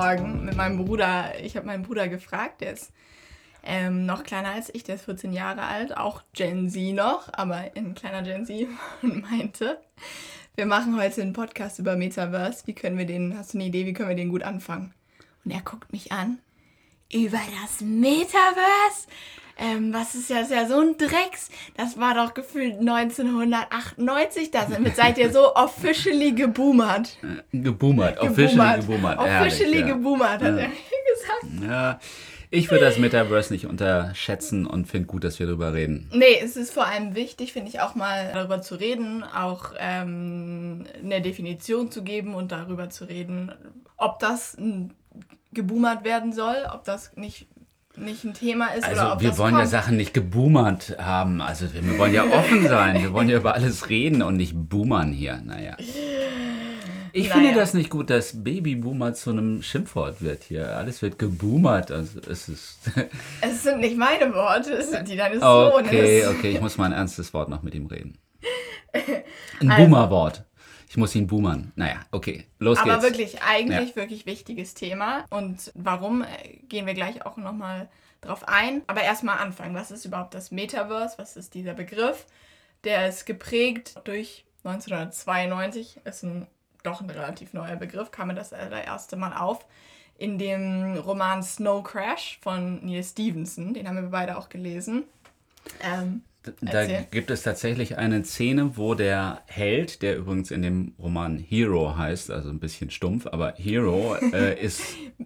Morgen mit meinem Bruder. Ich habe meinen Bruder gefragt, der ist ähm, noch kleiner als ich, der ist 14 Jahre alt, auch Gen Z noch, aber ein kleiner Gen Z und meinte, wir machen heute einen Podcast über Metaverse. Wie können wir den, hast du eine Idee, wie können wir den gut anfangen? Und er guckt mich an. Über das Metaverse? Ähm, was ist ja, ist ja so ein Drecks. Das war doch gefühlt 1998. Da sind, seid ihr so officially geboomert. Geboomert, officially geboomert. Officially ja. geboomert, hat ja. er gesagt. Ja. Ich würde das Metaverse nicht unterschätzen und finde gut, dass wir darüber reden. Nee, es ist vor allem wichtig, finde ich, auch mal darüber zu reden, auch ähm, eine Definition zu geben und darüber zu reden, ob das geboomert werden soll, ob das nicht nicht ein Thema ist. Also oder ob wir wollen kommt. ja Sachen nicht geboomert haben. Also wir, wir wollen ja offen sein. Wir wollen ja über alles reden und nicht boomern hier. Naja. Ich Naja. finde das nicht gut, dass Babyboomer zu einem Schimpfwort wird hier. Alles wird geboomert. Also es ist. Es sind nicht meine Worte, es sind die deines okay, Sohnes. okay, ich muss mal ein ernstes Wort noch mit ihm reden. Ein Also- Boomerwort. Ich muss ihn boomern. Naja, okay, los Aber geht's. wirklich, eigentlich wirklich wichtiges Thema. Und warum, äh, gehen wir gleich auch nochmal drauf ein. Aber erstmal anfangen. Was ist überhaupt das Metaverse? Was ist dieser Begriff? Der ist geprägt durch 1992. Ist ein doch ein relativ neuer Begriff. Kam mir das allererste Mal auf. In dem Roman Snow Crash von Neil Stevenson. Den haben wir beide auch gelesen. Ähm, Da gibt es tatsächlich eine Szene, wo der Held, der übrigens in dem Roman Hero heißt, also ein bisschen stumpf, aber Hero äh, ist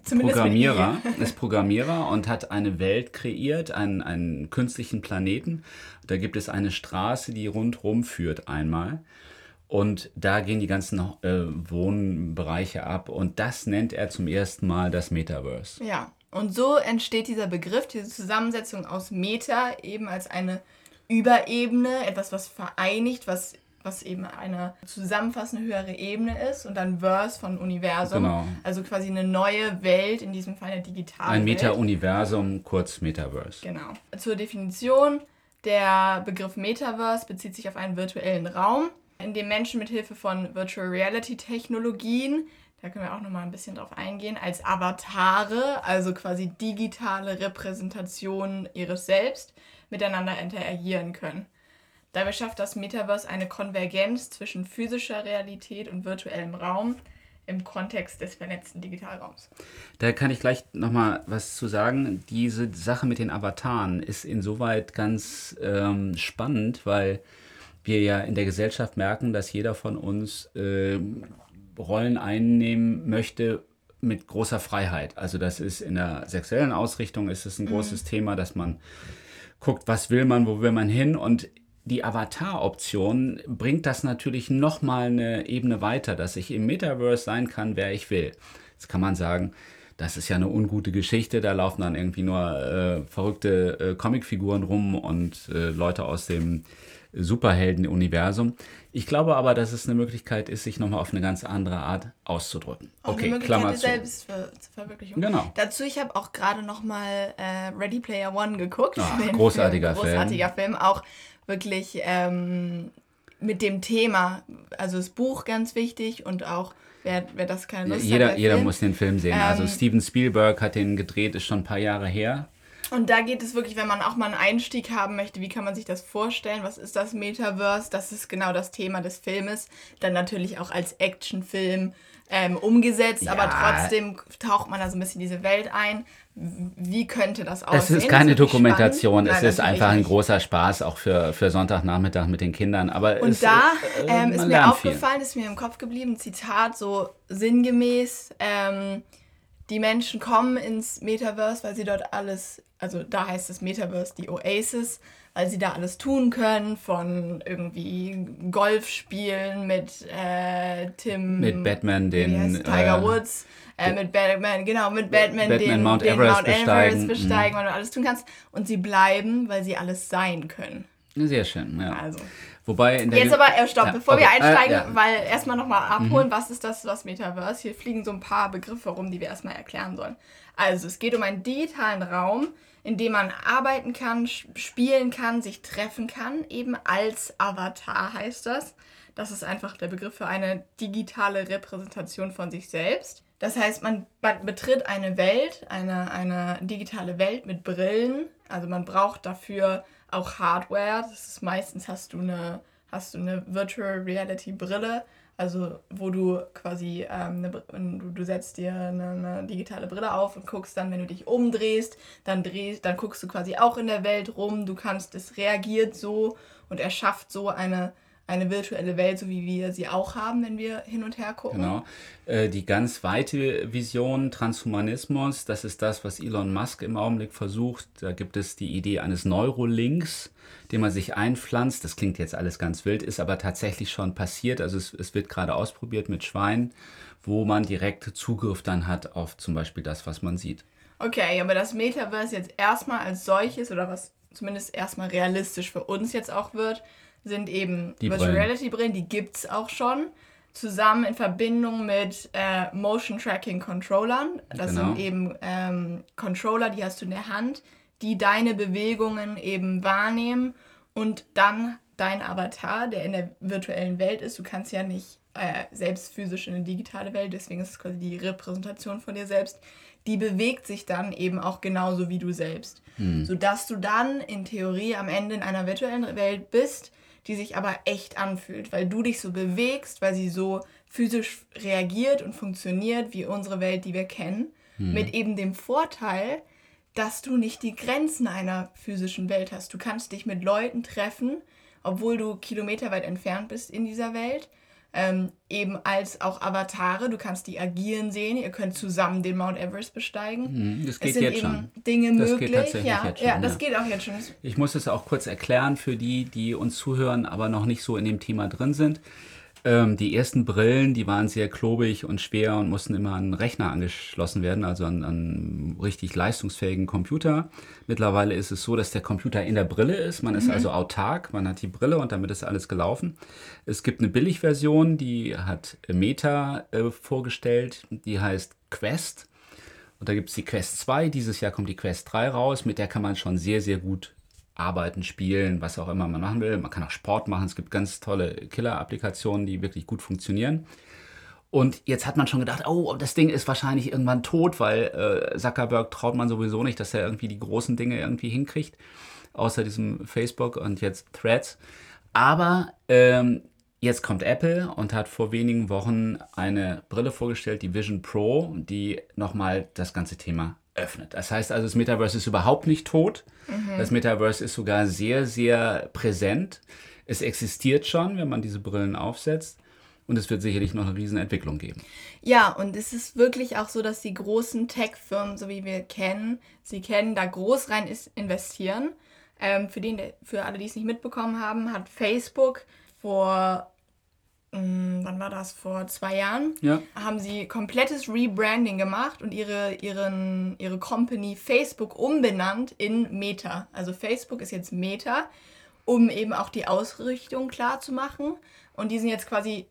Programmierer, ist Programmierer und hat eine Welt kreiert, einen, einen künstlichen Planeten. Da gibt es eine Straße, die rundherum führt einmal. Und da gehen die ganzen äh, Wohnbereiche ab. Und das nennt er zum ersten Mal das Metaverse. Ja, und so entsteht dieser Begriff, diese Zusammensetzung aus Meta eben als eine Überebene, etwas, was vereinigt, was, was eben eine zusammenfassende höhere Ebene ist und dann Verse von Universum. Genau. Also quasi eine neue Welt, in diesem Fall eine digitale Ein. Meta-Universum, kurz Metaverse. Genau. Zur Definition. Der Begriff Metaverse bezieht sich auf einen virtuellen Raum, in dem Menschen mit Hilfe von Virtual Reality Technologien, da können wir auch noch mal ein bisschen drauf eingehen, als Avatare, also quasi digitale Repräsentationen ihres Selbst, miteinander interagieren können. Dabei schafft das Metaverse eine Konvergenz zwischen physischer Realität und virtuellem Raum im Kontext des vernetzten Digitalraums. Da kann ich gleich nochmal was zu sagen. Diese Sache mit den Avataren ist insoweit ganz ähm, spannend, weil wir ja in der Gesellschaft merken, dass jeder von uns ähm, Rollen einnehmen möchte mit großer Freiheit. Also das ist in der sexuellen Ausrichtung ist es ein großes Thema, dass man guckt, was will man, wo will man hin und die Avatar-Option bringt das natürlich nochmal eine Ebene weiter, dass ich im Metaverse sein kann, wer ich will. Jetzt kann man sagen, das ist ja eine ungute Geschichte, da laufen dann irgendwie nur äh, verrückte äh, Comicfiguren rum und äh, Leute aus dem Superhelden-Universum. Ich glaube aber, dass es eine Möglichkeit ist, sich nochmal auf eine ganz andere Art auszudrücken. Auch Okay, eine Klammer der zu. Selbstverwirklichung. Genau. Dazu, ich habe auch gerade noch mal äh, Ready Player One geguckt. Ach, großartiger Film. Großartiger Film. Auch wirklich ähm, mit dem Thema. Also das Buch ganz wichtig und auch, wer, wer das keine Lust Jeder, hat, der jeder Film. muss den Film sehen. also Ähm, Steven Spielberg hat den gedreht, ist schon ein paar Jahre her. Und da geht es wirklich, wenn man auch mal einen Einstieg haben möchte, wie kann man sich das vorstellen? Was ist das Metaverse? Das ist genau das Thema des Filmes. Dann natürlich auch als Actionfilm ähm, umgesetzt, aber Ja. trotzdem taucht man da so ein bisschen diese Welt ein. Wie könnte das aussehen? Es ist keine Dokumentation, spannend. es Nein, ist einfach ein großer Spaß, auch für, für Sonntagnachmittag mit den Kindern. Aber Und es, da äh, ähm, ist mir lernt viel. aufgefallen, ist mir im Kopf geblieben, Zitat so sinngemäß, ähm, die Menschen kommen ins Metaverse, weil sie dort alles, also da heißt es Metaverse die Oasis, weil sie da alles tun können, von irgendwie Golf spielen mit äh, Tim. Mit Batman, den? Tiger äh, Woods, äh, mit Batman, genau, mit Batman, Batman den Mount den Everest Mount besteigen. Everest besteigen, weil du alles tun kannst. Und sie bleiben, weil sie alles sein können. Sehr schön, ja. Also. Wobei in der Jetzt aber, äh, stopp, Ja, bevor wir okay. einsteigen, Äh, ja. Mhm. weil erstmal nochmal abholen, was ist das, das Metaverse? Hier fliegen so ein paar Begriffe rum, die wir erstmal erklären sollen. Also, es geht um einen digitalen Raum, in dem man arbeiten kann, spielen kann, sich treffen kann, eben als Avatar heißt das. Das ist einfach der Begriff für eine digitale Repräsentation von sich selbst. Das heißt, man, man betritt eine Welt, eine, eine digitale Welt mit Brillen. Also man braucht dafür auch Hardware. Das ist meistens hast du eine, hast du eine Virtual Reality Brille, also wo du quasi ähm, eine, du, du setzt dir eine, eine, digitale Brille auf und guckst dann, wenn du dich umdrehst, dann drehst, dann guckst du quasi auch in der Welt rum. Du kannst, es reagiert so und erschafft so eine eine virtuelle Welt, so wie wir sie auch haben, wenn wir hin und her gucken. Genau. Äh, die ganz weite Vision, Transhumanismus, das ist das, was Elon Musk im Augenblick versucht. Da gibt es die Idee eines Neurolinks, den man sich einpflanzt. Das klingt jetzt alles ganz wild, ist aber tatsächlich schon passiert. Also es, es wird gerade ausprobiert mit Schweinen, wo man direkt Zugriff dann hat auf zum Beispiel das, was man sieht. Okay, aber das Metaverse jetzt erstmal als solches oder was zumindest erstmal realistisch für uns jetzt auch wird, sind eben die Virtual Reality Brillen, die gibt es auch schon. Zusammen in Verbindung mit äh, Motion Tracking Controllern. Das genau. sind eben ähm, Controller, die hast du in der Hand, die deine Bewegungen eben wahrnehmen und dann dein Avatar, der in der virtuellen Welt ist. Du kannst ja nicht äh, selbst physisch in eine digitale Welt, deswegen ist es quasi die Repräsentation von dir selbst. Die bewegt sich dann eben auch genauso wie du selbst. Hm. Sodass du dann in Theorie am Ende in einer virtuellen Welt bist, die sich aber echt anfühlt, weil du dich so bewegst, weil sie so physisch reagiert und funktioniert wie unsere Welt, die wir kennen, mhm. mit eben dem Vorteil, dass du nicht die Grenzen einer physischen Welt hast. Du kannst dich mit Leuten treffen, obwohl du kilometerweit entfernt bist in dieser Welt ähm, eben als auch Avatare. Du kannst die agieren sehen. Ihr könnt zusammen den Mount Everest besteigen. Mhm, das geht es sind jetzt eben schon. Dinge das möglich. Geht tatsächlich ja, jetzt schon, ja, das ja. geht auch jetzt schon. Ich muss es auch kurz erklären für die, die uns zuhören, aber noch nicht so in dem Thema drin sind. Ähm, die ersten Brillen, die waren sehr klobig und schwer und mussten immer an einen Rechner angeschlossen werden, also an, einen richtig leistungsfähigen Computer. Mittlerweile ist es so, dass der Computer in der Brille ist. Man mhm. ist also autark, man hat die Brille und damit ist alles gelaufen. Es gibt eine Billigversion, die hat Meta äh, vorgestellt, die heißt Quest. Und da gibt es die Quest 2, dieses Jahr kommt die Quest 3 raus, mit der kann man schon sehr, sehr gut arbeiten, spielen, was auch immer man machen will. Man kann auch Sport machen. Es gibt ganz tolle Killer-Applikationen, die wirklich gut funktionieren. Und jetzt hat man schon gedacht, oh, das Ding ist wahrscheinlich irgendwann tot, weil äh, Zuckerberg traut man sowieso nicht, dass er irgendwie die großen Dinge irgendwie hinkriegt, außer diesem Facebook und jetzt Threads. Aber ähm, jetzt kommt Apple und hat vor wenigen Wochen eine Brille vorgestellt, die Vision Pro, die nochmal das ganze Thema öffnet. Das heißt also, das Metaverse ist überhaupt nicht tot. Mhm. Das Metaverse ist sogar sehr, sehr präsent. Es existiert schon, wenn man diese Brillen aufsetzt. Und es wird sicherlich noch eine Riesenentwicklung geben. Ja, und es ist wirklich auch so, dass die großen Tech-Firmen, so wie wir kennen, sie kennen, da groß rein investieren. Ähm, für, den, für alle, die es nicht mitbekommen haben, hat Facebook vor wann war das, vor zwei Jahren, ja. haben sie komplettes Rebranding gemacht und ihre, ihren, ihre Company Facebook umbenannt in Meta. Also Facebook ist jetzt Meta, um eben auch die Ausrichtung klar zu machen. Und die sind jetzt quasi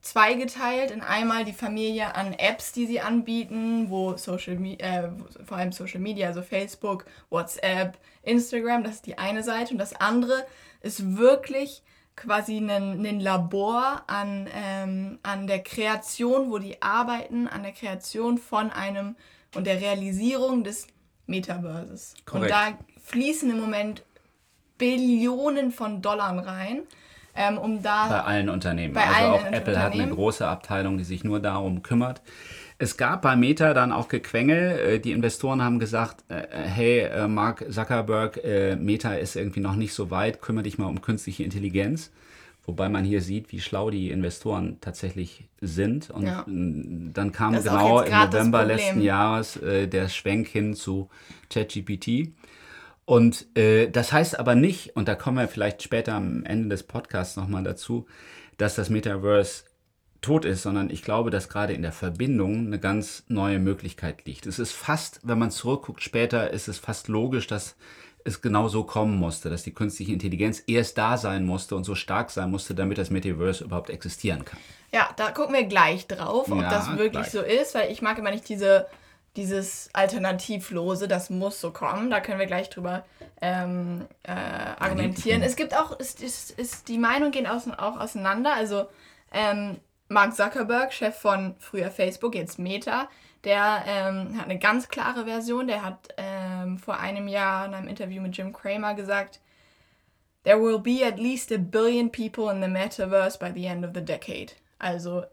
zweigeteilt in einmal die Familie an Apps, die sie anbieten, wo Social äh, vor allem Social Media, also Facebook, WhatsApp, Instagram, das ist die eine Seite. Und das andere ist wirklich quasi ein, Labor an, ähm, an der Kreation, wo die arbeiten, an der Kreation von einem und der Realisierung des Metaverses. Korrekt. Und da fließen im Moment Billionen von Dollar rein. Ähm, um da bei allen Unternehmen. Bei also allen auch Apple hat eine große Abteilung, die sich nur darum kümmert. Es gab bei Meta dann auch Gequengel. Äh, die Investoren haben gesagt, äh, hey, äh, Mark Zuckerberg, Meta ist irgendwie noch nicht so weit, kümmere dich mal um künstliche Intelligenz. Wobei man hier sieht, wie schlau die Investoren tatsächlich sind. Und ja. dann kam genau im November letzten Jahres äh, der Schwenk hin zu ChatGPT. Und äh, das heißt aber nicht, und da kommen wir vielleicht später am Ende des Podcasts nochmal dazu, dass das Metaverse tot ist, sondern ich glaube, dass gerade in der Verbindung eine ganz neue Möglichkeit liegt. Es ist fast, wenn man zurückguckt später, ist es fast logisch, dass es genau so kommen musste, dass die künstliche Intelligenz erst da sein musste und so stark sein musste, damit das Metaverse überhaupt existieren kann. Ja, da gucken wir gleich drauf, ob ja, das wirklich gleich. so ist, weil ich mag immer nicht diese, dieses Alternativlose, das muss so kommen. Da können wir gleich drüber ähm, äh, argumentieren. Es gibt auch, ist, ist, ist, die Meinungen gehen auch auseinander. Also ähm, Mark Zuckerberg, Chef von früher Facebook, jetzt Meta, der ähm, hat eine ganz klare Version. Der hat ähm, vor einem Jahr in einem Interview mit Jim Cramer gesagt, There will be at least a billion people in the metaverse by the end of the decade. Also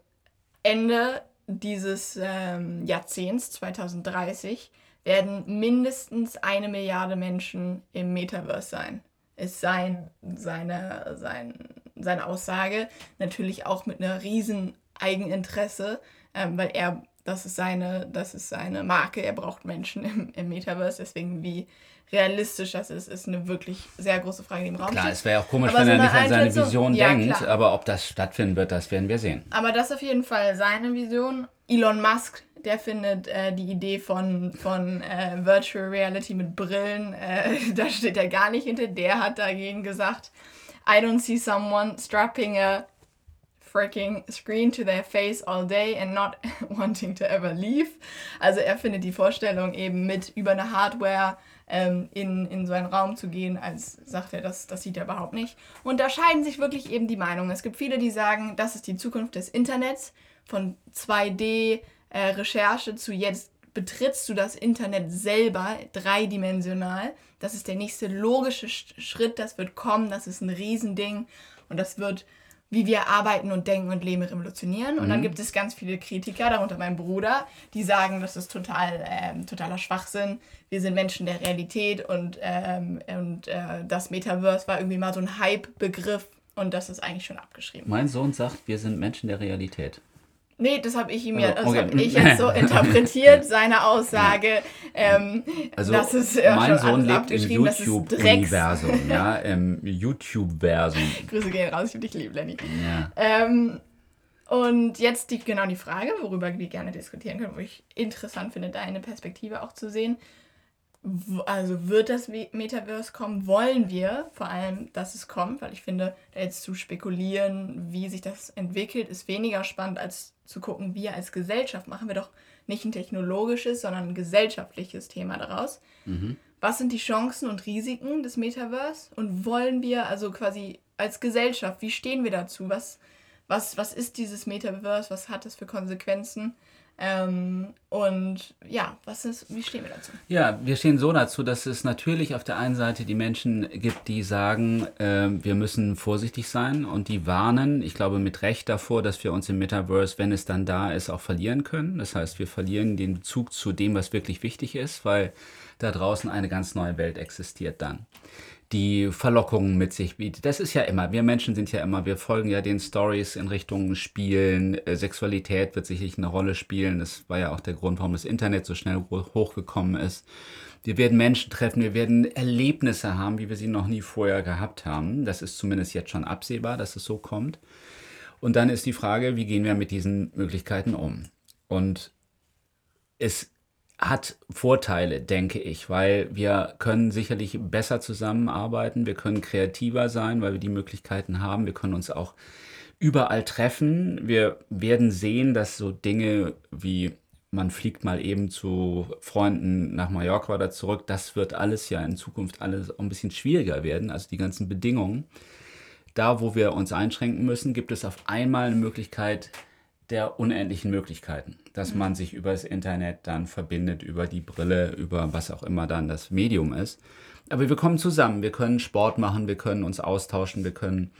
Ende dieses ähm, Jahrzehnts, 2030, werden mindestens eine Milliarde Menschen im Metaverse sein. Ist sein, seine, sein, seine Aussage natürlich auch mit einer riesen Eigeninteresse, ähm, weil er, das ist seine, das ist seine Marke, er braucht Menschen im, im Metaverse, deswegen wie realistisch das ist, ist eine wirklich sehr große Frage, die im Raum Klar, steht. es wäre auch komisch, Aber wenn so er nicht an seine Vision Ja, denkt, klar. aber ob das stattfinden wird, das werden wir sehen. Aber das ist auf jeden Fall seine Vision. Elon Musk, der findet äh, die Idee von, von äh, Virtual Reality mit Brillen, äh, da steht er gar nicht hinter. Der hat dagegen gesagt, I don't see someone strapping a freaking screen to their face all day and not wanting to ever leave. Also er findet die Vorstellung eben mit über eine Hardware ähm, in, in so einen Raum zu gehen, als sagt er, das, das sieht er überhaupt nicht. Und da scheiden sich wirklich eben die Meinungen. Es gibt viele, die sagen, das ist die Zukunft des Internets, von 2D-Recherche zu jetzt betrittst du das Internet selber dreidimensional. Das ist der nächste logische Sch- Schritt, das wird kommen, das ist ein Riesending und das wird, wie wir arbeiten und denken und leben, revolutionieren. Und dann gibt es ganz viele Kritiker, darunter mein Bruder, die sagen, das ist total, ähm, totaler Schwachsinn. Wir sind Menschen der Realität und, ähm, und äh, das Metaverse war irgendwie mal so ein Hype-Begriff und das ist eigentlich schon abgeschrieben. Mein Sohn sagt, wir sind Menschen der Realität. Nee, das habe ich ihm ja, das Also, okay. habe ich jetzt so interpretiert, seine Aussage. Ähm, Also das ist ja mein schon Sohn lebt im das. YouTube-Universum, ja, im YouTube-Versum. Grüße gehen raus, ich dich lieb, Lenny. Ja. Ähm, und jetzt die, genau die Frage, worüber wir gerne diskutieren können, wo ich interessant finde, deine Perspektive auch zu sehen. Also wird das Metaverse kommen? Wollen wir vor allem, dass es kommt? Weil ich finde, da jetzt zu spekulieren, wie sich das entwickelt, ist weniger spannend, als zu gucken, wir als Gesellschaft machen wir doch nicht ein technologisches, sondern ein gesellschaftliches Thema daraus. Was sind die Chancen und Risiken des Metaverse? Und wollen wir also quasi als Gesellschaft, wie stehen wir dazu? Was, was, was ist dieses Metaverse? Was hat es für Konsequenzen? Ähm, und ja, was ist, wie stehen wir dazu? Ja, wir stehen so dazu, dass es natürlich auf der einen Seite die Menschen gibt, die sagen, ähm, wir müssen vorsichtig sein und die warnen, ich glaube mit Recht davor, dass wir uns im Metaverse, wenn es dann da ist, auch verlieren können. Das heißt, wir verlieren den Bezug zu dem, was wirklich wichtig ist, weil da draußen eine ganz neue Welt existiert dann die Verlockungen mit sich bietet. Das ist ja immer, wir Menschen sind ja immer, wir folgen ja den Stories in Richtung Spielen, äh, Sexualität wird sicherlich eine Rolle spielen. Das war ja auch der Grund, warum das Internet so schnell ho- hochgekommen ist. Wir werden Menschen treffen, wir werden Erlebnisse haben, wie wir sie noch nie vorher gehabt haben. Das ist zumindest jetzt schon absehbar, dass es so kommt. Und dann ist die Frage, wie gehen wir mit diesen Möglichkeiten um? Und es hat Vorteile, denke ich, weil wir können sicherlich besser zusammenarbeiten, wir können kreativer sein, weil wir die Möglichkeiten haben, wir können uns auch überall treffen. Wir werden sehen, dass so Dinge wie man fliegt mal eben zu Freunden nach Mallorca oder zurück, das wird alles ja in Zukunft alles ein bisschen schwieriger werden, also die ganzen Bedingungen. Da, wo wir uns einschränken müssen, gibt es auf einmal eine Möglichkeit der unendlichen Möglichkeiten, dass man sich über das Internet dann verbindet, über die Brille, über was auch immer dann das Medium ist. Aber wir kommen zusammen, wir können Sport machen, wir können uns austauschen, wir können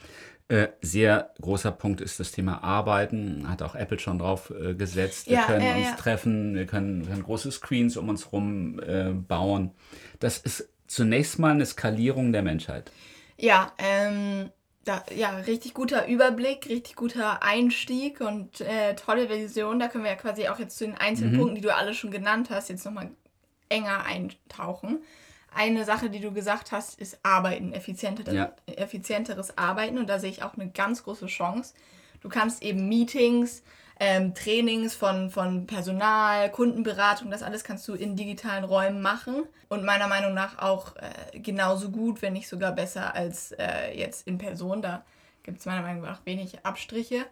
äh, sehr großer Punkt ist das Thema Arbeiten, hat auch Apple schon drauf äh, gesetzt. Wir Ja, können ja, uns ja. treffen, wir können, wir können große Screens um uns rum äh, bauen. Das ist zunächst mal eine Skalierung der Menschheit. Ja, ähm, da, ja, richtig guter Überblick, richtig guter Einstieg und äh, tolle Vision. Da können wir ja quasi auch jetzt zu den einzelnen Punkten, die du alle schon genannt hast, jetzt nochmal enger eintauchen. Eine Sache, die du gesagt hast, ist Arbeiten, effizienter, Ja. effizienteres Arbeiten. Und da sehe ich auch eine ganz große Chance. Du kannst eben Meetings, ähm, Trainings von, von Personal, Kundenberatung, das alles kannst du in digitalen Räumen machen. Und meiner Meinung nach auch äh, genauso gut, wenn nicht sogar besser als äh, jetzt in Person. Da gibt es meiner Meinung nach wenig Abstriche.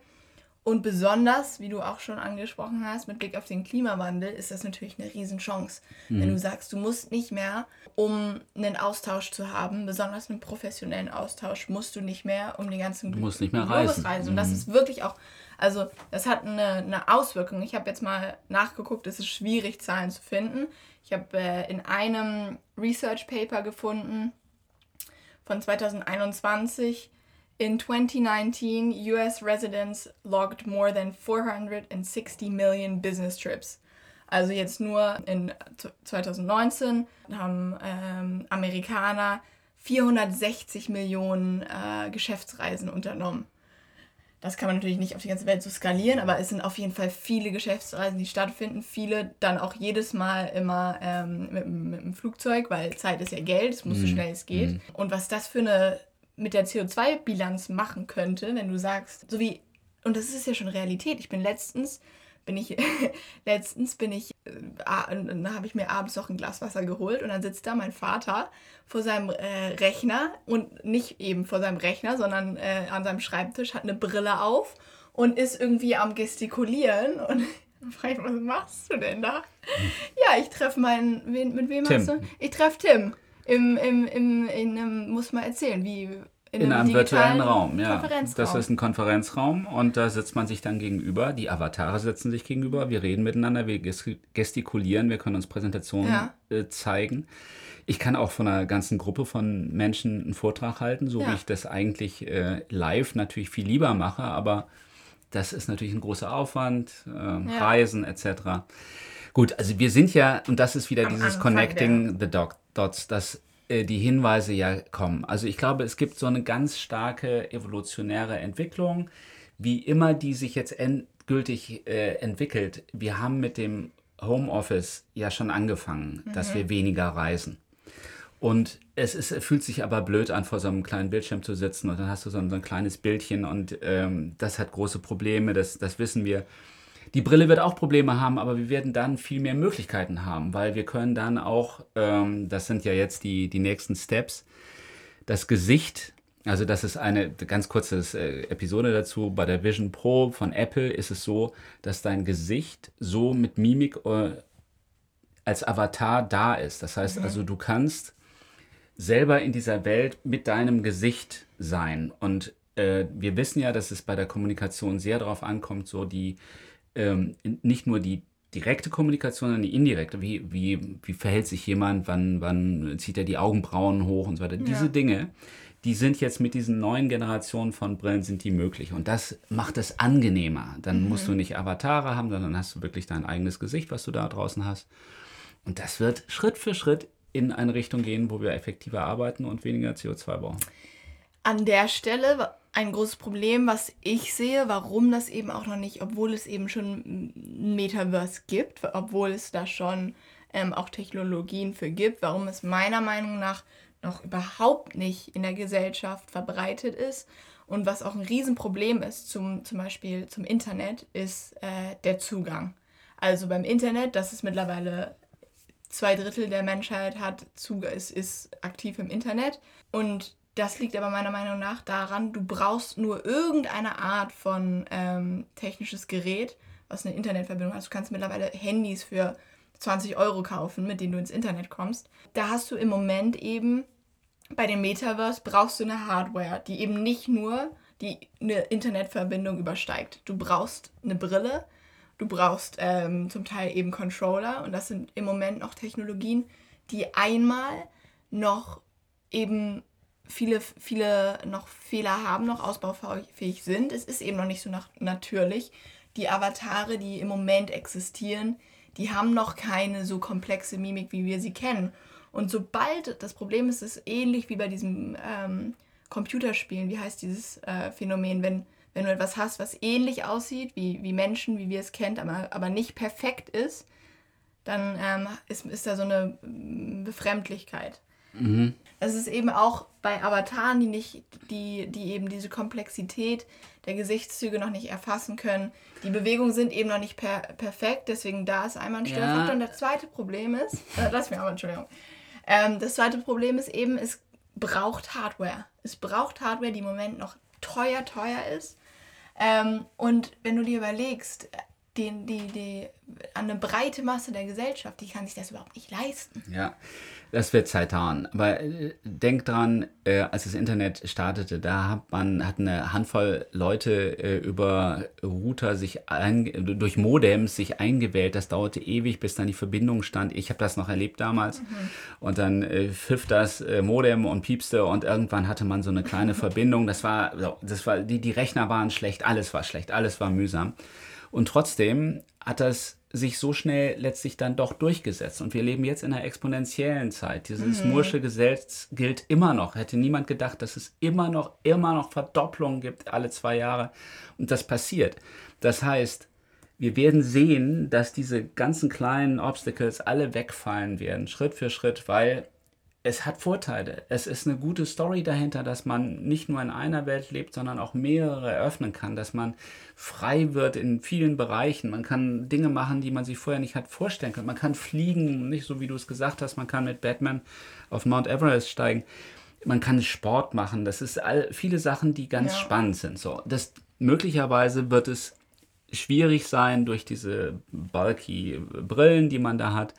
Und besonders, wie du auch schon angesprochen hast, mit Blick auf den Klimawandel, ist das natürlich eine Riesenchance. Mhm. Wenn du sagst, du musst nicht mehr, um einen Austausch zu haben, besonders einen professionellen Austausch, musst du nicht mehr um die ganzen du musst nicht mehr reisen. reisen. Und das mhm. ist wirklich auch, also das hat eine, eine Auswirkung. Ich habe jetzt mal nachgeguckt, es ist schwierig, Zahlen zu finden. Ich habe äh, in einem Research Paper gefunden von 2021, In 2019, US residents logged more than 460 million business trips. Also jetzt nur in 2019 haben ähm, Amerikaner 460 Millionen äh, Geschäftsreisen unternommen. Das kann man natürlich nicht auf die ganze Welt so skalieren, aber es sind auf jeden Fall viele Geschäftsreisen, die stattfinden. Viele dann auch jedes Mal immer ähm, mit, mit, dem Flugzeug, weil Zeit ist ja Geld, es muss mm. so mhm. schnell es geht. Mm. Und was das für eine mit der CO2-Bilanz machen könnte, wenn du sagst, so wie, und das ist ja schon Realität. Ich bin letztens, bin ich, letztens bin ich, äh, dann habe ich mir abends noch ein Glas Wasser geholt und dann sitzt da mein Vater vor seinem äh, Rechner und nicht eben vor seinem Rechner, sondern äh, an seinem Schreibtisch, hat eine Brille auf und ist irgendwie am gestikulieren und frage ich, was machst du denn da? Hm. Ja, ich treffe meinen, wen, mit wem Tim. hast du? Ich treffe Tim im, im, im, in einem, muss man erzählen, wie in, in einem, einem virtuellen Raum, ja. Das ist ein Konferenzraum und da sitzt man sich dann gegenüber. Die Avatare setzen sich gegenüber. Wir reden miteinander, wir gestikulieren, wir können uns Präsentationen ja. äh, zeigen. Ich kann auch von einer ganzen Gruppe von Menschen einen Vortrag halten, so ja. wie ich das eigentlich äh, live natürlich viel lieber mache, aber das ist natürlich ein großer Aufwand, äh, ja. Reisen etc. Gut, also wir sind ja, und das ist wieder Am dieses Anfang Connecting the Dots, dass äh, die Hinweise ja kommen. Also ich glaube, es gibt so eine ganz starke evolutionäre Entwicklung, wie immer die sich jetzt endgültig äh, entwickelt. Wir haben mit dem Homeoffice ja schon angefangen, mhm. dass wir weniger reisen. Und es, ist, fühlt sich aber blöd an, vor so einem kleinen Bildschirm zu sitzen und dann hast du so ein, so ein kleines Bildchen und ähm, das hat große Probleme, das, das wissen wir. Die Brille wird auch Probleme haben, aber wir werden dann viel mehr Möglichkeiten haben, weil wir können dann auch, ähm, das sind ja jetzt die, die nächsten Steps, das Gesicht, also das ist eine ganz kurze äh, Episode dazu, bei der Vision Pro von Apple ist es so, dass dein Gesicht so mit Mimik äh, als Avatar da ist. Das heißt mhm. also, du kannst selber in dieser Welt mit deinem Gesicht sein. Und äh, wir wissen ja, dass es bei der Kommunikation sehr darauf ankommt, so die ähm, nicht nur die direkte Kommunikation, sondern die indirekte. Wie, wie, wie verhält sich jemand, wann, wann zieht er die Augenbrauen hoch und so weiter. Ja. Diese Dinge, die sind jetzt mit diesen neuen Generationen von Brillen sind die möglich. Und das macht es angenehmer. Dann mhm. musst du nicht Avatare haben, sondern hast du wirklich dein eigenes Gesicht, was du da draußen hast. Und das wird Schritt für Schritt in eine Richtung gehen, wo wir effektiver arbeiten und weniger CO2 brauchen. An der Stelle ein großes Problem, was ich sehe, warum das eben auch noch nicht, obwohl es eben schon ein Metaverse gibt, obwohl es da schon ähm, auch Technologien für gibt, warum es meiner Meinung nach noch überhaupt nicht in der Gesellschaft verbreitet ist und was auch ein Riesenproblem ist, zum, zum Beispiel zum Internet, ist äh, der Zugang. Also beim Internet, das ist mittlerweile zwei Drittel der Menschheit hat, ist, ist aktiv im Internet und das liegt aber meiner Meinung nach daran, du brauchst nur irgendeine Art von ähm, technisches Gerät, was eine Internetverbindung hat. Du kannst mittlerweile Handys für 20 Euro kaufen, mit denen du ins Internet kommst. Da hast du im Moment eben bei dem Metaverse brauchst du eine Hardware, die eben nicht nur die eine Internetverbindung übersteigt. Du brauchst eine Brille, du brauchst ähm, zum Teil eben Controller und das sind im Moment noch Technologien, die einmal noch eben viele, viele noch Fehler haben, noch ausbaufähig sind. Es ist eben noch nicht so nach natürlich. Die Avatare, die im Moment existieren, die haben noch keine so komplexe Mimik, wie wir sie kennen. Und sobald, das Problem ist, es ist ähnlich wie bei diesem ähm, Computerspielen, wie heißt dieses äh, Phänomen, wenn, wenn du etwas hast, was ähnlich aussieht wie, wie Menschen, wie wir es kennen, aber, aber nicht perfekt ist, dann ähm, ist, ist da so eine Befremdlichkeit. Mhm. Es ist eben auch bei Avataren, die nicht, die, die eben diese Komplexität der Gesichtszüge noch nicht erfassen können. Die Bewegungen sind eben noch nicht per, perfekt, deswegen da ist einmal ein Störfaktor. Ja. Und das zweite Problem ist, äh, lass mich aber, Entschuldigung. Ähm, das zweite Problem ist eben, es braucht Hardware. Es braucht Hardware, die im Moment noch teuer, teuer ist. Ähm, und wenn du dir überlegst, die, die, die, eine breite Masse der Gesellschaft, die kann sich das überhaupt nicht leisten. Ja, das wird Zeit dauern. Aber äh, denk dran, äh, als das Internet startete, da hat man hat eine Handvoll Leute äh, über Router sich ein, durch Modems sich eingewählt. Das dauerte ewig, bis dann die Verbindung stand. Ich habe das noch erlebt damals. Mhm. Und dann äh, pfiff das äh, Modem und piepste und irgendwann hatte man so eine kleine Verbindung. Das war, das war, die, die Rechner waren schlecht, alles war schlecht, alles war mühsam. Und trotzdem hat das sich so schnell letztlich dann doch durchgesetzt. Und wir leben jetzt in einer exponentiellen Zeit. Dieses mhm. Mursche Gesetz gilt immer noch. Hätte niemand gedacht, dass es immer noch, immer noch Verdopplungen gibt alle zwei Jahre. Und das passiert. Das heißt, wir werden sehen, dass diese ganzen kleinen Obstacles alle wegfallen werden, Schritt für Schritt, weil es hat Vorteile. Es ist eine gute Story dahinter, dass man nicht nur in einer Welt lebt, sondern auch mehrere eröffnen kann, dass man frei wird in vielen Bereichen. Man kann Dinge machen, die man sich vorher nicht hat vorstellen können. Man kann fliegen, nicht so wie du es gesagt hast, man kann mit Batman auf Mount Everest steigen. Man kann Sport machen. Das ist all, viele Sachen, die ganz ja. spannend sind. So, das möglicherweise wird es schwierig sein durch diese bulky Brillen, die man da hat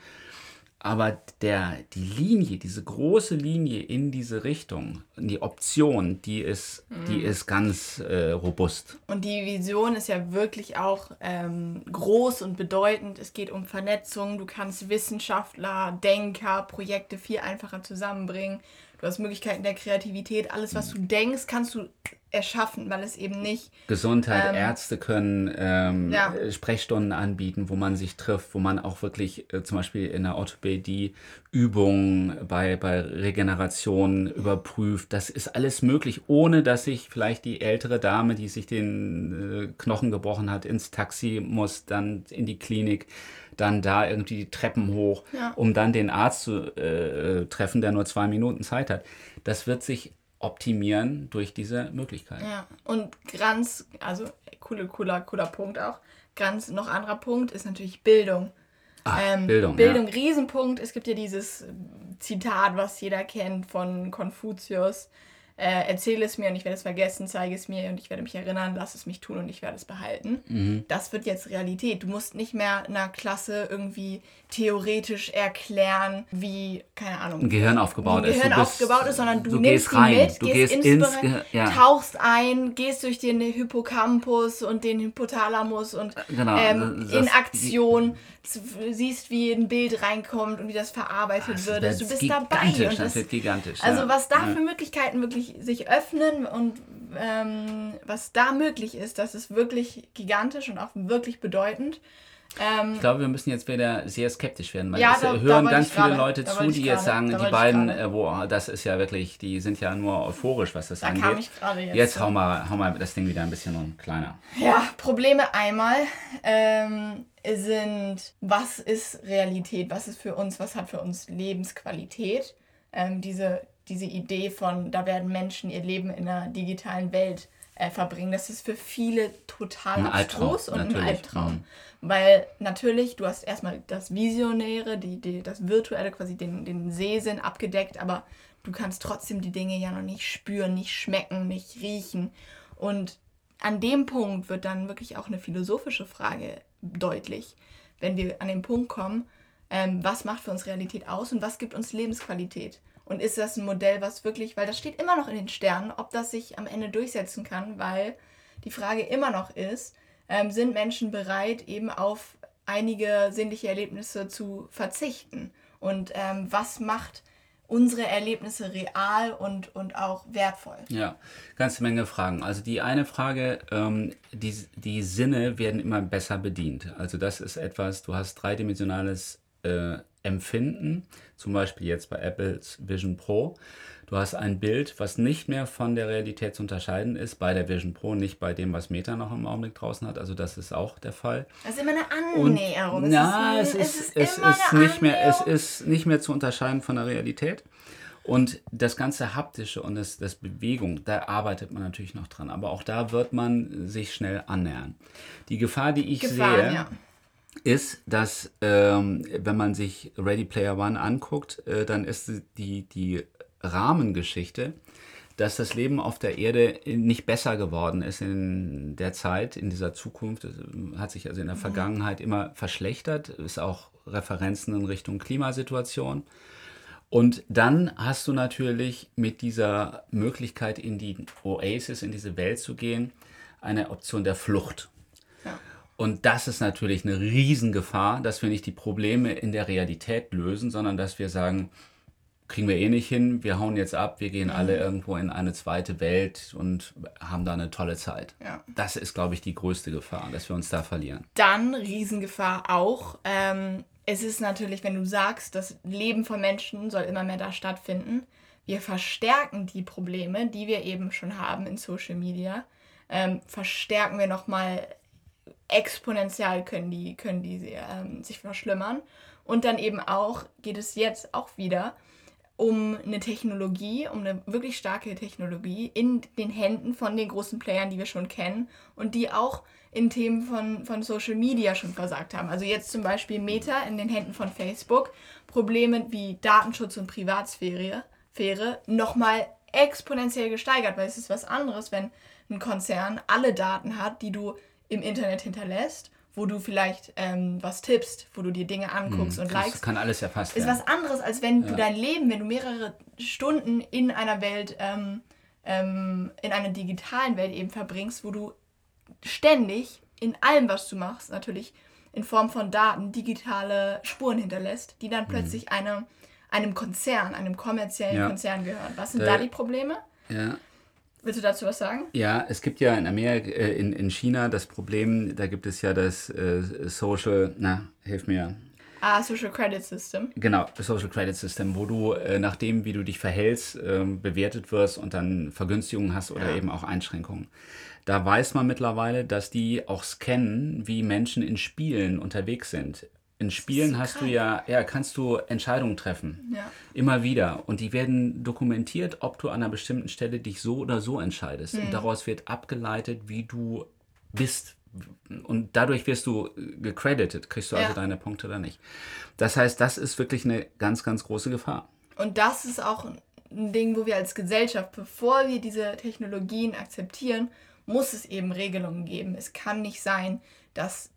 aber der, die Linie, diese große Linie in diese Richtung, die Option, die ist, mhm. die ist ganz äh, robust. Und die Vision ist ja wirklich auch ähm, groß und bedeutend. Es geht um Vernetzung. Du kannst Wissenschaftler, Denker, Projekte viel einfacher zusammenbringen. Du hast Möglichkeiten der Kreativität. Alles, was du denkst, kannst du erschaffen, weil es eben nicht. Gesundheit, ähm, Ärzte können ähm, ja. Sprechstunden anbieten, wo man sich trifft, wo man auch wirklich äh, zum Beispiel in der Orthopädie Übungen bei, bei Regeneration überprüft. Das ist alles möglich, ohne dass sich vielleicht die ältere Dame, die sich den äh, Knochen gebrochen hat, ins Taxi muss, dann in die Klinik dann da irgendwie die Treppen hoch, ja. um dann den Arzt zu äh, treffen, der nur zwei Minuten Zeit hat. Das wird sich optimieren durch diese Möglichkeit. Ja, und ganz, also cooler, cooler, cooler Punkt auch. Ganz noch anderer Punkt ist natürlich Bildung. Ach, ähm, Bildung. Bildung, ja. Riesenpunkt. Es gibt ja dieses Zitat, was jeder kennt von Konfuzius äh, erzähle es mir und ich werde es vergessen, zeige es mir und ich werde mich erinnern, lass es mich tun und ich werde es behalten. Mhm. Das wird jetzt Realität. Du musst nicht mehr einer Klasse irgendwie theoretisch erklären, wie, keine Ahnung, ein Gehirn aufgebaut ein Gehirn ist. aufgebaut ist, sondern du, du nimmst rein. mit, du gehst, gehst ins ja. tauchst ein, gehst durch den Hippocampus und den Hypothalamus und genau, ähm, in Aktion siehst, wie ein Bild reinkommt und wie das verarbeitet das wird. Du bist dabei. Und das, wird gigantisch. Also was da für Möglichkeiten wirklich sich öffnen und ähm, was da möglich ist, das ist wirklich gigantisch und auch wirklich bedeutend. Ähm, ich glaube, wir müssen jetzt wieder sehr skeptisch werden, weil ja, es da, hören da ganz viele grade, Leute zu, die jetzt sagen, die beiden, äh, boah, das ist ja wirklich, die sind ja nur euphorisch, was das da angeht. Kam ich jetzt jetzt hau mal, hau mal das Ding wieder ein bisschen kleiner. Ja, Probleme einmal. Ähm, sind, was ist Realität, was ist für uns, was hat für uns Lebensqualität. Ähm, diese, diese Idee von, da werden Menschen ihr Leben in einer digitalen Welt äh, verbringen, das ist für viele total ein abstrus und natürlich. ein Albtraum. Mhm. Weil natürlich, du hast erstmal das Visionäre, die, die, das Virtuelle, quasi den, den Sehsinn abgedeckt, aber du kannst trotzdem die Dinge ja noch nicht spüren, nicht schmecken, nicht riechen. Und an dem Punkt wird dann wirklich auch eine philosophische Frage deutlich, wenn wir an den Punkt kommen, ähm, was macht für uns Realität aus und was gibt uns Lebensqualität. Und ist das ein Modell, was wirklich, weil das steht immer noch in den Sternen, ob das sich am Ende durchsetzen kann, weil die Frage immer noch ist, ähm, sind Menschen bereit, eben auf einige sinnliche Erlebnisse zu verzichten? Und ähm, was macht unsere Erlebnisse real und, und auch wertvoll? Ja, ganze Menge Fragen. Also die eine Frage, ähm, die, die Sinne werden immer besser bedient. Also das ist etwas, du hast dreidimensionales äh, Empfinden, zum Beispiel jetzt bei Apples Vision Pro. Du hast ein Bild, was nicht mehr von der Realität zu unterscheiden ist, bei der Vision Pro, nicht bei dem, was Meta noch im Augenblick draußen hat. Also das ist auch der Fall. Das ist immer eine Annäherung. Und, na, es ist, es ist, es ist nicht mehr, es ist nicht mehr zu unterscheiden von der Realität. Und das ganze Haptische und das, das Bewegung, da arbeitet man natürlich noch dran. Aber auch da wird man sich schnell annähern. Die Gefahr, die ich Gefahren, sehe, ja. Ist, dass ähm, wenn man sich Ready Player One anguckt, äh, dann ist die, die Rahmengeschichte, dass das Leben auf der Erde nicht besser geworden ist in der Zeit, in dieser Zukunft. Es hat sich also in der Vergangenheit immer verschlechtert, ist auch Referenzen in Richtung Klimasituation. Und dann hast du natürlich mit dieser Möglichkeit, in die Oasis, in diese Welt zu gehen, eine Option der Flucht. Und das ist natürlich eine Riesengefahr, dass wir nicht die Probleme in der Realität lösen, sondern dass wir sagen, kriegen wir eh nicht hin, wir hauen jetzt ab, wir gehen alle irgendwo in eine zweite Welt und haben da eine tolle Zeit. Ja. Das ist, glaube ich, die größte Gefahr, dass wir uns da verlieren. Dann Riesengefahr auch. Ähm, es ist natürlich, wenn du sagst, das Leben von Menschen soll immer mehr da stattfinden. Wir verstärken die Probleme, die wir eben schon haben in Social Media. Ähm, verstärken wir nochmal exponentiell, können die, können die ähm, sich verschlimmern. Und dann eben auch geht es jetzt auch wieder um eine Technologie, um eine wirklich starke Technologie in den Händen von den großen Playern, die wir schon kennen und die auch in Themen von, von Social Media schon versagt haben. Also jetzt zum Beispiel Meta in den Händen von Facebook, Probleme wie Datenschutz und Privatsphäre Sphäre nochmal exponentiell gesteigert, weil es ist was anderes, wenn ein Konzern alle Daten hat, die du im Internet hinterlässt wo du vielleicht ähm, was tippst, wo du dir Dinge anguckst Hm, und das likest, kann alles erfasst ist werden. was anderes, als wenn du dein Leben, wenn du mehrere Stunden in einer Welt, ähm, ähm, in einer digitalen Welt eben verbringst, wo du ständig in allem, was du machst, natürlich in Form von Daten digitale Spuren hinterlässt, die dann plötzlich einem, einem Konzern, einem kommerziellen Ja. Konzern gehören. Was sind Äh, da die Probleme? Ja. Willst du dazu was sagen? Ja, es gibt ja in Amerika, äh, in, in China das Problem, da gibt es ja das äh, Social, na, hilf mir, Ah, Social Credit System. Genau, das Social Credit System, wo du äh, nach dem, wie du dich verhältst, ähm, bewertet wirst und dann Vergünstigungen hast oder Ja. eben auch Einschränkungen. Da weiß man mittlerweile, dass die auch scannen, wie Menschen in Spielen unterwegs sind. In Spielen so hast du krank. ja, ja, kannst du Entscheidungen treffen. Ja. Immer wieder. Und die werden dokumentiert, ob du an einer bestimmten Stelle dich so oder so entscheidest. Mhm. Und daraus wird abgeleitet, wie du bist. Und dadurch wirst du gecredited, kriegst du also Ja. deine Punkte oder nicht. Das heißt, das ist wirklich eine ganz, ganz große Gefahr. Und das ist auch ein Ding, wo wir als Gesellschaft, bevor wir diese Technologien akzeptieren, muss es eben Regelungen geben. Es kann nicht sein, dass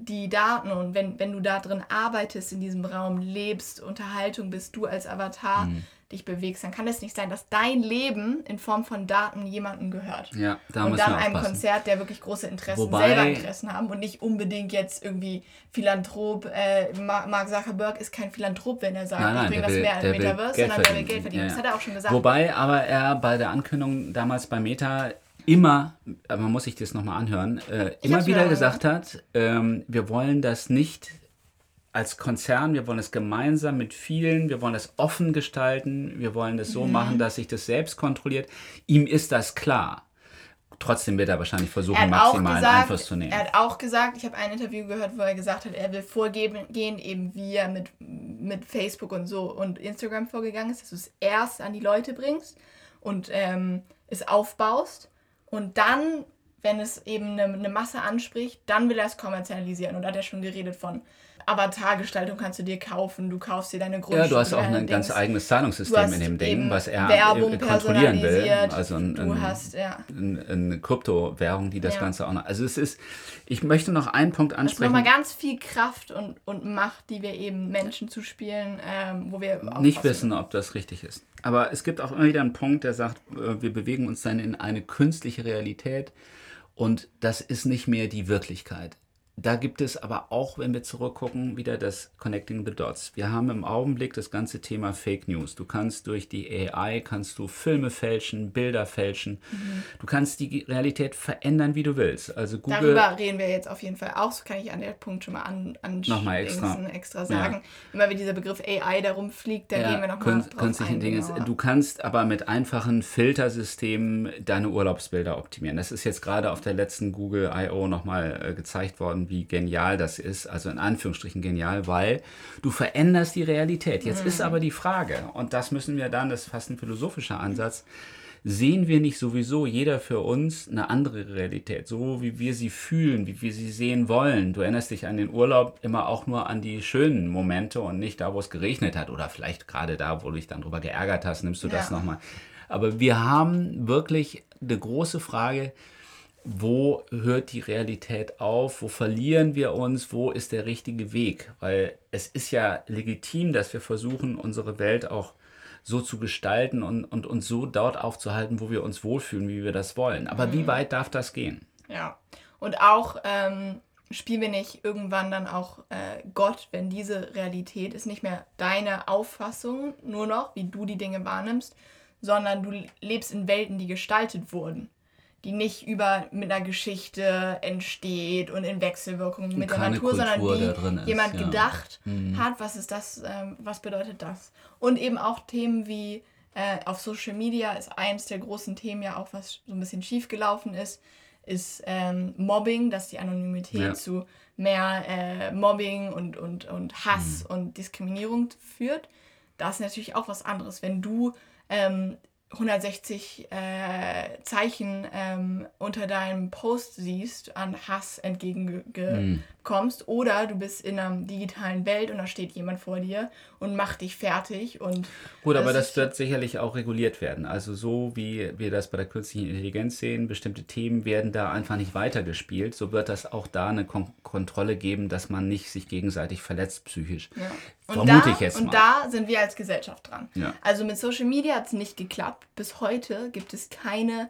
die Daten und wenn, wenn du da drin arbeitest, in diesem Raum lebst, Unterhaltung bist, du als Avatar Mhm. dich bewegst, dann kann es nicht sein, dass dein Leben in Form von Daten jemandem gehört. Ja, da und dann einem. Konzert, der wirklich große Interessen, Wobei- selber Interessen haben und nicht unbedingt jetzt irgendwie Philanthrop. Äh, Ma- Mark Zuckerberg ist kein Philanthrop, wenn er sagt, Nein, nein, ich bringe das will- mehr will Metaverse, sondern der will. Geld verdienen. Ja, Das ja. hat er auch schon gesagt. Wobei aber er bei der Ankündigung damals bei Meta immer, aber man muss sich das nochmal anhören, äh, immer wieder gesagt hat, ähm, wir wollen das nicht als Konzern, wir wollen es gemeinsam mit vielen, wir wollen das offen gestalten, wir wollen das so Mhm. machen, dass sich das selbst kontrolliert. Ihm ist das klar. Trotzdem wird er wahrscheinlich versuchen, er maximalen gesagt, Einfluss zu nehmen. er hat auch gesagt, ich habe ein Interview gehört, wo er gesagt hat, er will vorgehen, gehen, eben wie er mit, mit Facebook und so und Instagram vorgegangen ist, dass du es erst an die Leute bringst und ähm, es aufbaust und dann, wenn es eben eine, eine Masse anspricht, dann will er es kommerzialisieren. Und da hat er schon geredet von Avatargestaltung kannst du dir kaufen, du kaufst dir deine Grundstücke. Ja, du hast auch ein ganz eigenes Zahlungssystem in dem Ding, was er Werbung kontrollieren will. Also ein, du ein, hast, ja. ein, eine Kryptowährung, die das Ja. Ganze auch noch. Also es ist, ich möchte noch einen Punkt Das ist ansprechen. nochmal ganz viel Kraft und, und Macht, die wir eben Menschen zuspielen, ähm, wo wir nicht aufpassen wissen, ob das richtig ist. Aber es gibt auch immer wieder einen Punkt, der sagt, äh, wir bewegen uns dann in eine künstliche Realität und das ist nicht mehr die Wirklichkeit. Da gibt es aber auch, wenn wir zurückgucken, wieder das Connecting the Dots. Wir haben im Augenblick das ganze Thema Fake News. Du kannst durch die AI, kannst du Filme fälschen, Bilder fälschen. Mhm. Du kannst die Realität verändern, wie du willst. Also Google... Darüber reden wir jetzt auf jeden Fall auch. So kann ich an der Punkt schon mal an, an Nochmal extra. Extra sagen. Immer wenn dieser Begriff AI darum fliegt, da gehen wir nochmal drauf künstliche ein. Dinge. genauer. Du kannst aber mit einfachen Filtersystemen deine Urlaubsbilder optimieren. Das ist jetzt gerade auf der letzten Google I.O. nochmal äh, gezeigt worden, wie genial das ist. Also in Anführungsstrichen genial, weil du veränderst die Realität. Jetzt ist aber die Frage, und das müssen wir dann, das ist fast ein philosophischer Ansatz, sehen wir nicht sowieso jeder für uns eine andere Realität, so wie wir sie fühlen, wie wir sie sehen wollen. Du erinnerst dich an den Urlaub immer auch nur an die schönen Momente und nicht da, wo es geregnet hat oder vielleicht gerade da, wo du dich dann drüber geärgert hast, nimmst du das Ja. nochmal. Aber wir haben wirklich eine große Frage, wo hört die Realität auf, wo verlieren wir uns, wo ist der richtige Weg? Weil es ist ja legitim, dass wir versuchen, unsere Welt auch so zu gestalten und, und uns so dort aufzuhalten, wo wir uns wohlfühlen, wie wir das wollen. Aber mhm. wie weit darf das gehen? Ja, und auch ähm, spielen wir nicht irgendwann dann auch äh, Gott, wenn diese Realität ist nicht mehr deine Auffassung nur noch, wie du die Dinge wahrnimmst, sondern du lebst in Welten, die gestaltet wurden die nicht über mit einer Geschichte entsteht und in Wechselwirkung mit der Natur, Kultur, sondern die jemand ja. gedacht mhm. hat, was ist das, ähm, was bedeutet das? Und eben auch Themen wie äh, auf Social Media ist eins der großen Themen ja auch, was so ein bisschen schief gelaufen ist, ist ähm, Mobbing, dass die Anonymität ja. zu mehr äh, Mobbing und, und, und Hass mhm. und Diskriminierung führt. Das ist natürlich auch was anderes, wenn du ähm, 160 äh, Zeichen ähm, unter deinem Post siehst, an Hass entgegenkommst, mm. oder du bist in einer digitalen Welt und da steht jemand vor dir und macht dich fertig. Und Gut, aber das wird sicherlich auch reguliert werden. Also so wie wir das bei der künstlichen Intelligenz sehen, bestimmte Themen werden da einfach nicht weitergespielt, so wird das auch da eine Kon Kontrolle geben, dass man nicht sich gegenseitig verletzt psychisch. Ja. Und Vermute da, ich jetzt mal. Und da sind wir als Gesellschaft dran. Ja. Also mit Social Media hat es nicht geklappt. Bis heute gibt es keine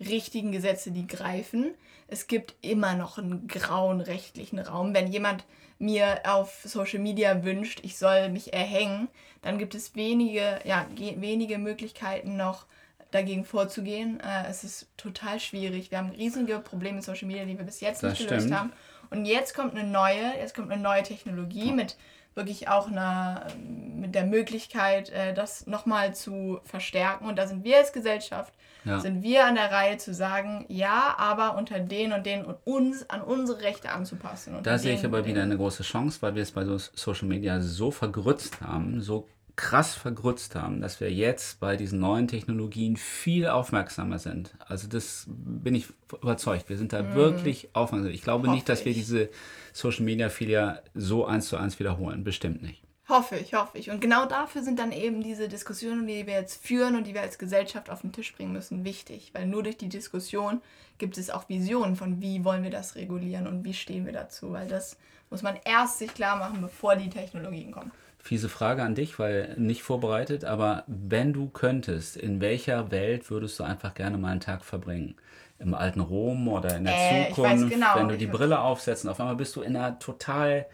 richtigen Gesetze, die greifen. Es gibt immer noch einen grauen rechtlichen Raum. Wenn jemand mir auf Social Media wünscht, ich soll mich erhängen, dann gibt es wenige, ja, wenige Möglichkeiten noch dagegen vorzugehen. Äh, es ist total schwierig. Wir haben riesige Probleme mit Social Media, die wir bis jetzt das nicht gelöst haben. Und jetzt kommt eine neue, jetzt kommt eine neue Technologie mit wirklich auch eine, mit der Möglichkeit, äh, das nochmal zu verstärken. Und da sind wir als Gesellschaft, ja. sind wir an der Reihe zu sagen, ja, aber unter den und den und uns an unsere Rechte anzupassen. Da sehe ich aber wieder eine große Chance, weil wir es bei so Social Media so vergrützt haben, so krass vergrützt haben, dass wir jetzt bei diesen neuen Technologien viel aufmerksamer sind. Also das bin ich überzeugt. Wir sind da mm. wirklich aufmerksam. Ich glaube Hoffe nicht, dass wir diese Social Media Filia so eins zu eins wiederholen. Bestimmt nicht. Hoffe ich, hoffe ich. Und genau dafür sind dann eben diese Diskussionen, die wir jetzt führen und die wir als Gesellschaft auf den Tisch bringen müssen, wichtig. Weil nur durch die Diskussion gibt es auch Visionen von, wie wollen wir das regulieren und wie stehen wir dazu. Weil das muss man erst sich klar machen, bevor die Technologien kommen. Fiese Frage an dich, weil nicht vorbereitet, aber wenn du könntest, in welcher Welt würdest du einfach gerne mal einen Tag verbringen? Im alten Rom oder in der äh, Zukunft? Genau, wenn du die Brille aufsetzt und auf einmal bist du in einer total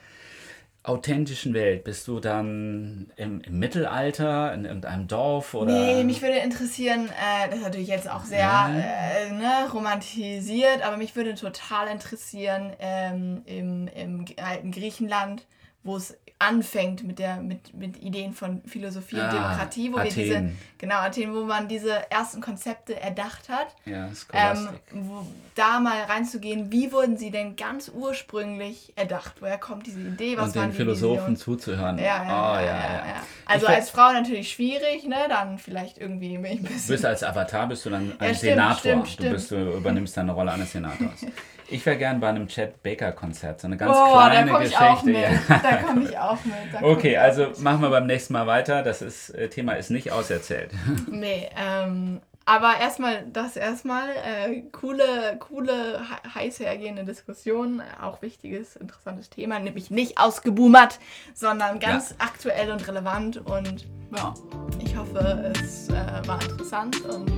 authentischen Welt? Bist du dann im, im, Mittelalter, in irgendeinem Dorf? Oder? Nee, mich würde interessieren, äh, das ist natürlich jetzt auch sehr ja. äh, ne, romantisiert, aber mich würde total interessieren ähm, im, im alten Griechenland, wo es anfängt mit der mit, mit Ideen von Philosophie ah, und Demokratie, wo Athen. wir diese genau Athen, wo man diese ersten Konzepte erdacht hat. Ja, ähm, wo, da mal reinzugehen, wie wurden sie denn ganz ursprünglich erdacht? Woher kommt diese Idee? Was und den Philosophen zuzuhören. Ja, ja, oh, ja, ja, Also als Frau natürlich schwierig, ne? Dann vielleicht irgendwie ein bisschen. Du bist als Avatar bist du dann ein Senator. Stimmt, stimmt. Du, bist, du übernimmst dann eine Rolle eines Senators. Ich wäre gern bei einem Chad Baker Konzert, so eine ganz oh, kleine da Geschichte. Ich auch mit. Da komme ich auch mit. Da okay, also machen wir beim nächsten Mal weiter. Das ist, äh, Thema ist nicht auserzählt. Nee, ähm, aber erstmal das erstmal äh, coole, coole, heiß hergehende Diskussion, auch wichtiges, interessantes Thema, nämlich nicht ausgeboomert, sondern ganz ja. aktuell und relevant und ja, ich hoffe, es äh, war interessant und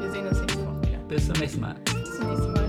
wir sehen uns nächste Woche wieder. Bis zum nächsten Mal. Bis zum nächsten Mal.